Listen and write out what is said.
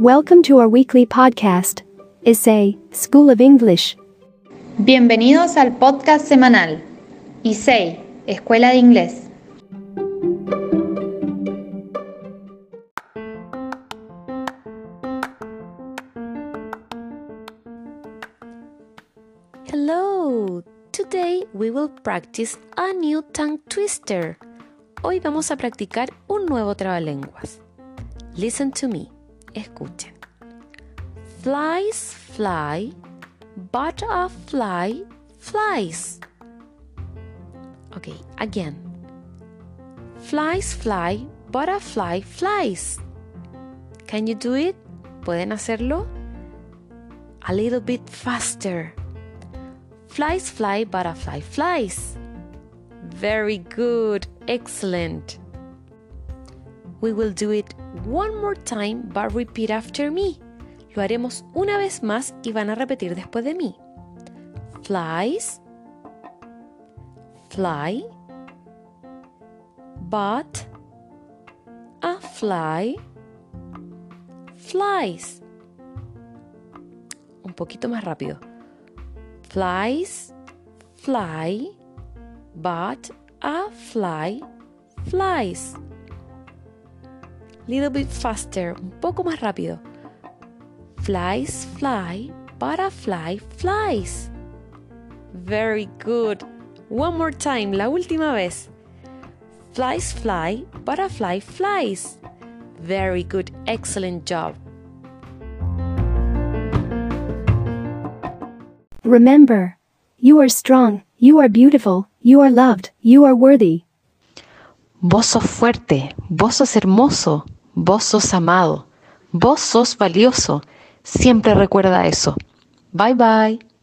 Welcome to our weekly podcast, ISEI, School of English. Bienvenidos al podcast semanal ISEI, Escuela de Inglés. Hello! Today we will practice a new tongue twister. Hoy vamos a practicar un nuevo trabalenguas. Listen to me. Escuchen. Flies fly, butterfly flies. Okay, again. Flies fly, butterfly flies. Can you do it? ¿Pueden hacerlo? A little bit faster. Flies fly, butterfly flies. Very good, excellent. We will do it one more time, but repeat after me. Lo haremos una vez más y van a repetir después de mí. Flies, fly, but a fly flies. Un poquito más rápido. Flies, fly, but a fly flies. Little bit faster, un poco más rápido. Flies, fly, butterfly flies. Very good. One more time, la última vez. Flies, fly, butterfly flies. Very good, excellent job. Remember, you are strong, you are beautiful, you are loved, you are worthy. Vos sos fuerte, vos sos hermoso, vos sos amado, vos sos valioso. Siempre recuerda eso. Bye bye.